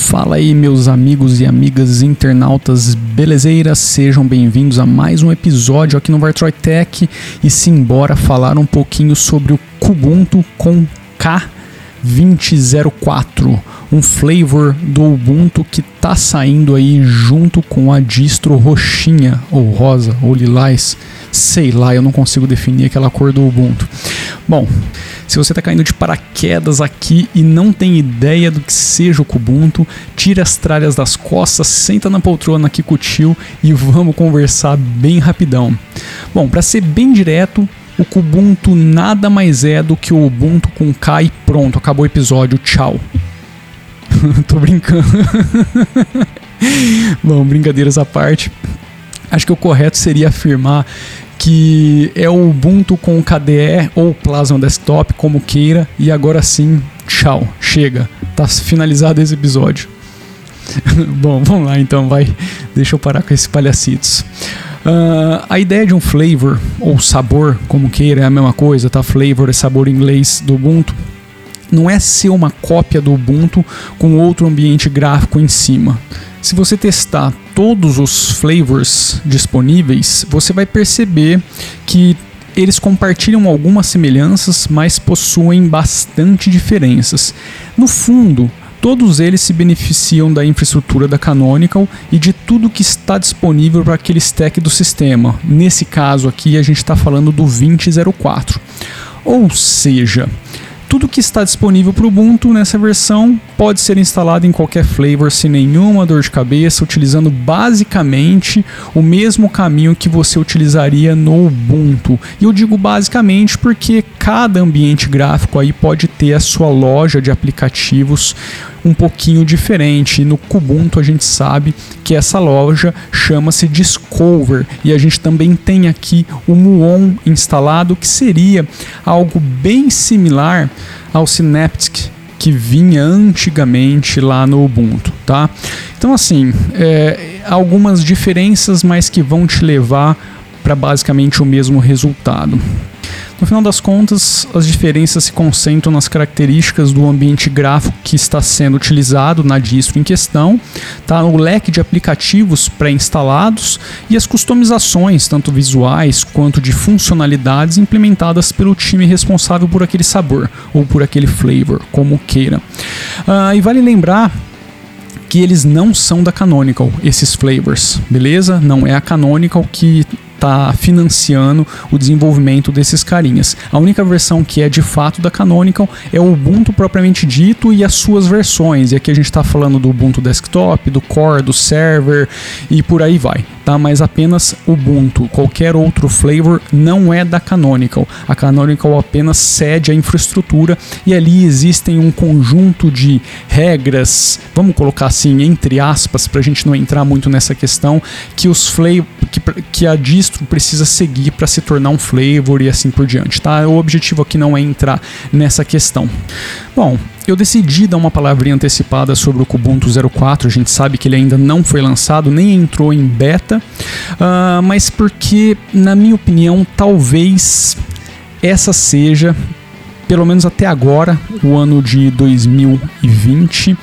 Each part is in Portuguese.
Fala aí, meus amigos e amigas internautas belezeiras, sejam bem-vindos a mais um episódio aqui no Vartroy Tech. E simbora falar um pouquinho sobre o Kubuntu com K2004, um flavor do Ubuntu que tá saindo aí junto com a distro roxinha ou rosa ou lilás, sei lá, eu não consigo definir aquela cor do Ubuntu. Bom, se você está caindo de paraquedas aqui e não tem ideia do que seja o Kubuntu, tira as tralhas das costas, senta na poltrona o tio e vamos conversar bem rapidão. Bom, para ser bem direto, o Kubuntu nada mais é do que o Ubuntu com K e pronto, acabou o episódio, tchau. Tô brincando. Bom, brincadeiras à parte. Acho que o correto seria afirmar que é o Ubuntu com KDE ou Plasma Desktop, como queira, e agora sim, tchau, chega, tá finalizado esse episódio. Bom, vamos lá então, vai, deixa eu parar com esses palhacitos. Uh, a ideia de um flavor ou sabor, como queira, é a mesma coisa, tá? Flavor é sabor em inglês do Ubuntu. Não é ser uma cópia do Ubuntu com outro ambiente gráfico em cima. Se você testar todos os flavors disponíveis, você vai perceber que eles compartilham algumas semelhanças, mas possuem bastante diferenças. No fundo, todos eles se beneficiam da infraestrutura da Canonical e de tudo que está disponível para aquele stack do sistema. Nesse caso aqui, a gente está falando do 2004. Ou seja, tudo que está disponível para o Ubuntu nessa versão pode ser instalado em qualquer flavor sem nenhuma dor de cabeça, utilizando basicamente o mesmo caminho que você utilizaria no Ubuntu. E eu digo basicamente porque cada ambiente gráfico aí pode ter a sua loja de aplicativos um pouquinho diferente. No Kubuntu a gente sabe que essa loja chama-se Discover e a gente também tem aqui o Muon instalado, que seria algo bem similar ao Synaptic que vinha antigamente lá no Ubuntu, tá? Então assim, é, algumas diferenças, mas que vão te levar para basicamente o mesmo resultado. No final das contas, as diferenças se concentram nas características do ambiente gráfico que está sendo utilizado na distro em questão, tá? o leque de aplicativos pré-instalados e as customizações, tanto visuais quanto de funcionalidades, implementadas pelo time responsável por aquele sabor ou por aquele flavor, como queira. Uh, e vale lembrar que eles não são da Canonical, esses flavors, beleza? Não é a Canonical que está financiando o desenvolvimento desses carinhas. A única versão que é de fato da Canonical é o Ubuntu propriamente dito e as suas versões. E aqui a gente está falando do Ubuntu Desktop, do Core, do Server e por aí vai tá? Mas apenas Ubuntu. Qualquer outro flavor não é da Canonical. A Canonical apenas cede a infraestrutura e ali existem um conjunto de regras, vamos colocar assim entre aspas, para a gente não entrar muito nessa questão, que os flavor, que, que a distro precisa seguir para se tornar um flavor e assim por diante, tá? O objetivo aqui não é entrar nessa questão. Bom, eu decidi dar uma palavrinha antecipada sobre o Kubuntu 04. A gente sabe que ele ainda não foi lançado, nem entrou em beta, uh, mas porque, na minha opinião, talvez essa seja, pelo menos até agora, o ano de 2020,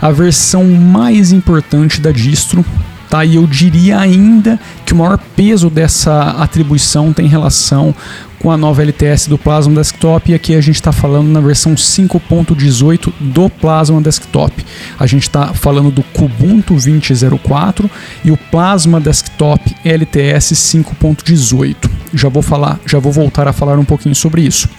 a versão mais importante da distro. Tá? E eu diria ainda que o maior peso dessa atribuição tem relação com a nova LTS do Plasma Desktop e aqui a gente está falando na versão 5.18 do Plasma Desktop. A gente está falando do Kubuntu 20.04 e o Plasma Desktop LTS 5.18. Já vou falar, já vou voltar a falar um pouquinho sobre isso.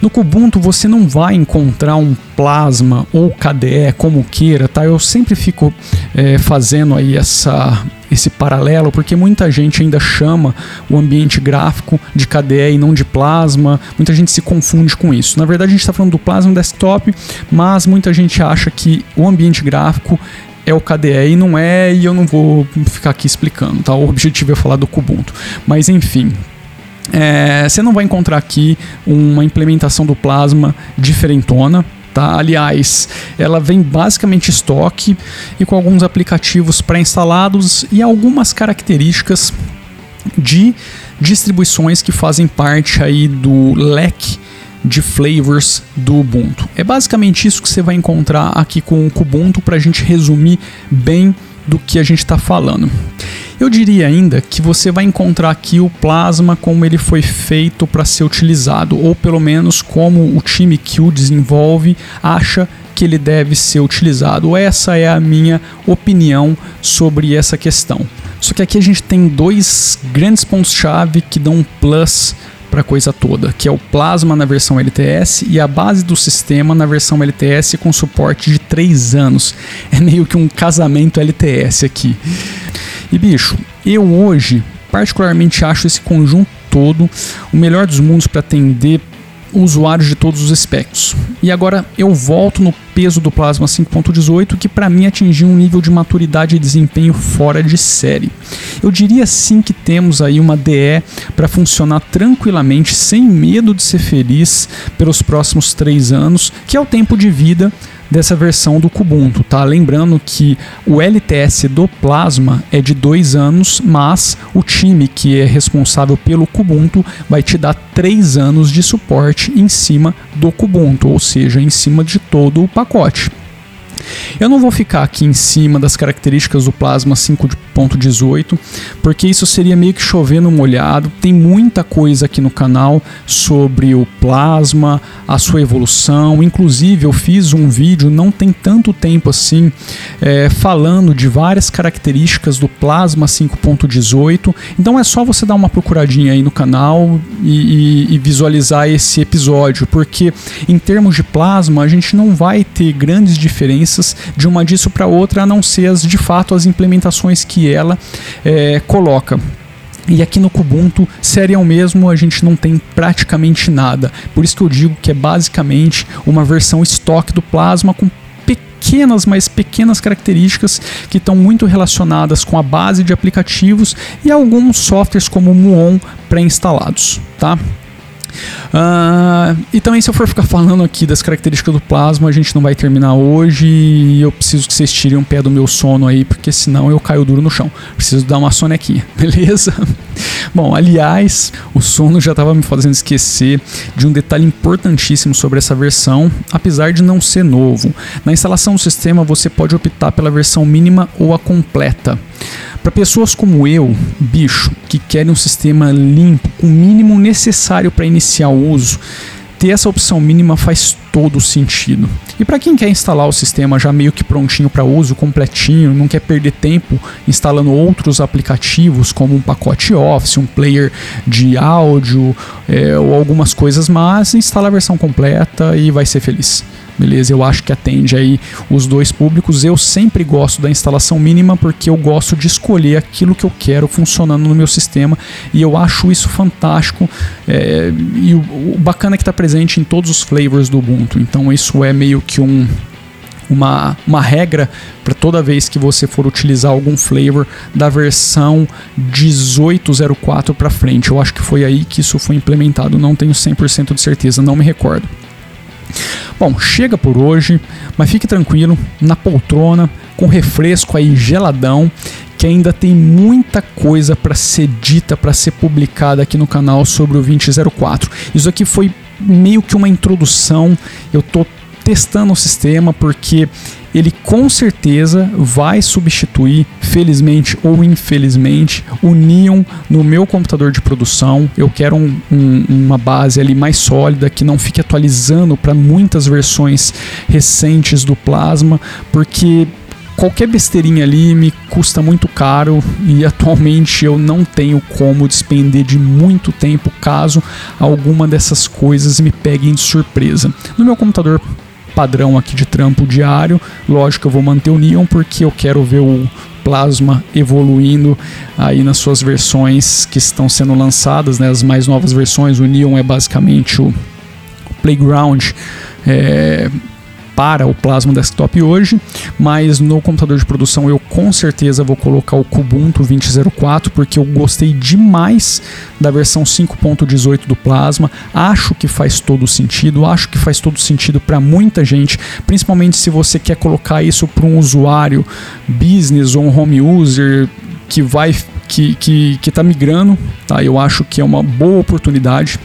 No Kubuntu você não vai encontrar um Plasma ou KDE como queira, tá? Eu sempre fico é, fazendo aí essa esse paralelo, porque muita gente ainda chama o ambiente gráfico de KDE e não de Plasma, muita gente se confunde com isso. Na verdade, a gente está falando do Plasma Desktop, mas muita gente acha que o ambiente gráfico é o KDE e não é, e eu não vou ficar aqui explicando, tá? O objetivo é falar do Kubuntu. Mas enfim, é, você não vai encontrar aqui uma implementação do Plasma diferentona, Tá? Aliás, ela vem basicamente estoque e com alguns aplicativos pré-instalados e algumas características de distribuições que fazem parte aí do leque de flavors do Ubuntu. É basicamente isso que você vai encontrar aqui com o Kubuntu para a gente resumir bem do que a gente está falando. Eu diria ainda que você vai encontrar aqui o Plasma como ele foi feito para ser utilizado, ou pelo menos como o time que o desenvolve acha que ele deve ser utilizado. Essa é a minha opinião sobre essa questão. Só que aqui a gente tem dois grandes pontos-chave que dão um plus para a coisa toda, que é o Plasma na versão LTS e a base do sistema na versão LTS com suporte de 3 anos. É meio que um casamento LTS aqui. E bicho, eu hoje particularmente acho esse conjunto todo o melhor dos mundos para atender usuários de todos os aspectos. E agora eu volto no peso do Plasma 5.18, que para mim atingiu um nível de maturidade e desempenho fora de série. Eu diria sim que temos aí uma DE para funcionar tranquilamente, sem medo de ser feliz pelos próximos três anos, que é o tempo de vida dessa versão do Kubuntu, tá? Lembrando que o LTS do Plasma é de dois anos, mas o time que é responsável pelo Kubuntu vai te dar três anos de suporte em cima do Kubuntu, ou seja, em cima de todo o pacote. Eu não vou ficar aqui em cima das características do Plasma 5.18, porque isso seria meio que chover no molhado. Tem muita coisa aqui no canal sobre o Plasma, a sua evolução. Inclusive, eu fiz um vídeo não tem tanto tempo assim, é, falando de várias características do Plasma 5.18. Então é só você dar uma procuradinha aí no canal e, e, e visualizar esse episódio, porque em termos de plasma, a gente não vai ter grandes diferenças de uma disso para outra, a não ser as de fato as implementações que ela é, coloca. E aqui no Kubuntu, serial mesmo, a gente não tem praticamente nada. Por isso que eu digo que é basicamente uma versão estoque do Plasma com pequenas, mas pequenas características que estão muito relacionadas com a base de aplicativos e alguns softwares como o Muon pré-instalados, tá? Uh, e também, se eu for ficar falando aqui das características do plasma, a gente não vai terminar hoje e eu preciso que vocês tirem um pé do meu sono aí, porque senão eu caio duro no chão. Preciso dar uma sonequinha, beleza? Bom, aliás, o sono já estava me fazendo esquecer de um detalhe importantíssimo sobre essa versão, apesar de não ser novo. Na instalação do sistema, você pode optar pela versão mínima ou a completa. Para pessoas como eu, bicho, que querem um sistema limpo, com o mínimo necessário para iniciar o uso, ter essa opção mínima faz todo sentido. E para quem quer instalar o sistema já meio que prontinho para uso, completinho, não quer perder tempo instalando outros aplicativos como um pacote Office, um player de áudio é, ou algumas coisas, mas instala a versão completa e vai ser feliz beleza? Eu acho que atende aí os dois públicos. Eu sempre gosto da instalação mínima porque eu gosto de escolher aquilo que eu quero funcionando no meu sistema e eu acho isso fantástico. É, e o, o bacana é que está presente em todos os flavors do Ubuntu, então isso é meio que um uma, uma regra para toda vez que você for utilizar algum flavor da versão 1804 para frente. Eu acho que foi aí que isso foi implementado, não tenho 100% de certeza, não me recordo. Bom, chega por hoje, mas fique tranquilo, na poltrona, com refresco aí geladão, que ainda tem muita coisa para ser dita, para ser publicada aqui no canal sobre o 2004. Isso aqui foi meio que uma introdução. Eu tô testando o sistema porque ele com certeza vai substituir, felizmente ou infelizmente, o Neon no meu computador de produção. Eu quero um, um, uma base ali mais sólida que não fique atualizando para muitas versões recentes do Plasma, porque qualquer besteirinha ali me custa muito caro e atualmente eu não tenho como despender de muito tempo caso alguma dessas coisas me peguem de surpresa. No meu computador padrão aqui de trampo diário. Lógico eu vou manter o Neon porque eu quero ver o Plasma evoluindo aí nas suas versões que estão sendo lançadas, né, as mais novas versões. O Neon é basicamente o, o Playground é, para o Plasma Desktop hoje, mas no computador de produção eu com certeza vou colocar o Kubuntu 2004 porque eu gostei demais da versão 5.18 do Plasma. Acho que faz todo sentido, acho que faz todo sentido para muita gente, principalmente se você quer colocar isso para um usuário business ou um home user que vai que que está migrando, tá? Eu acho que é uma boa oportunidade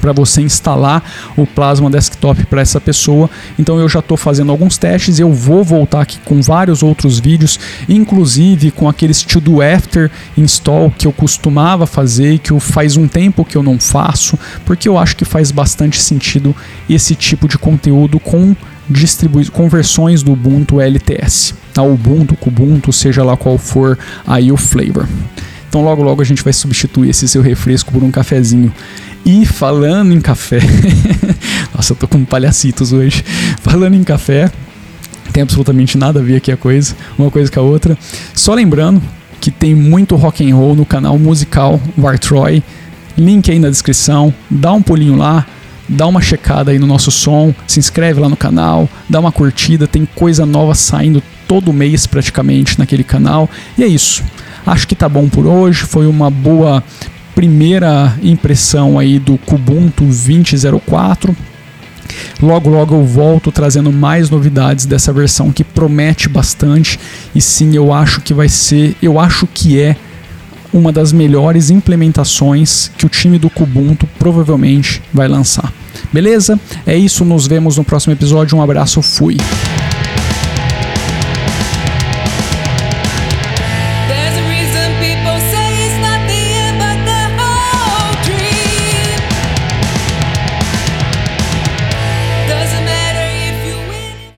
para você instalar o Plasma Desktop para essa pessoa. Então eu já estou fazendo alguns testes, eu vou voltar aqui com vários outros vídeos, inclusive com aqueles to do after install que eu costumava fazer e que eu faz um tempo que eu não faço, porque eu acho que faz bastante sentido esse tipo de conteúdo com distribui conversões do Ubuntu LTS, tá? Ubuntu, Kubuntu, seja lá qual for aí o flavor. Então logo logo a gente vai substituir esse seu refresco por um cafezinho. E falando em café, nossa, eu tô com palhacitos hoje. Falando em café, tem absolutamente nada a ver aqui a coisa, uma coisa com a outra. Só lembrando que tem muito rock and roll no canal musical Vartroy. Link aí na descrição, dá um pulinho lá, dá uma checada aí no nosso som, se inscreve lá no canal, dá uma curtida, tem coisa nova saindo todo mês praticamente naquele canal. E é isso. Acho que tá bom por hoje, foi uma boa primeira impressão aí do Kubuntu 2004. Logo, logo eu volto trazendo mais novidades dessa versão que promete bastante. E sim, eu acho que vai ser, eu acho que é uma das melhores implementações que o time do Kubuntu provavelmente vai lançar. Beleza? É isso, nos vemos no próximo episódio. Um abraço, fui.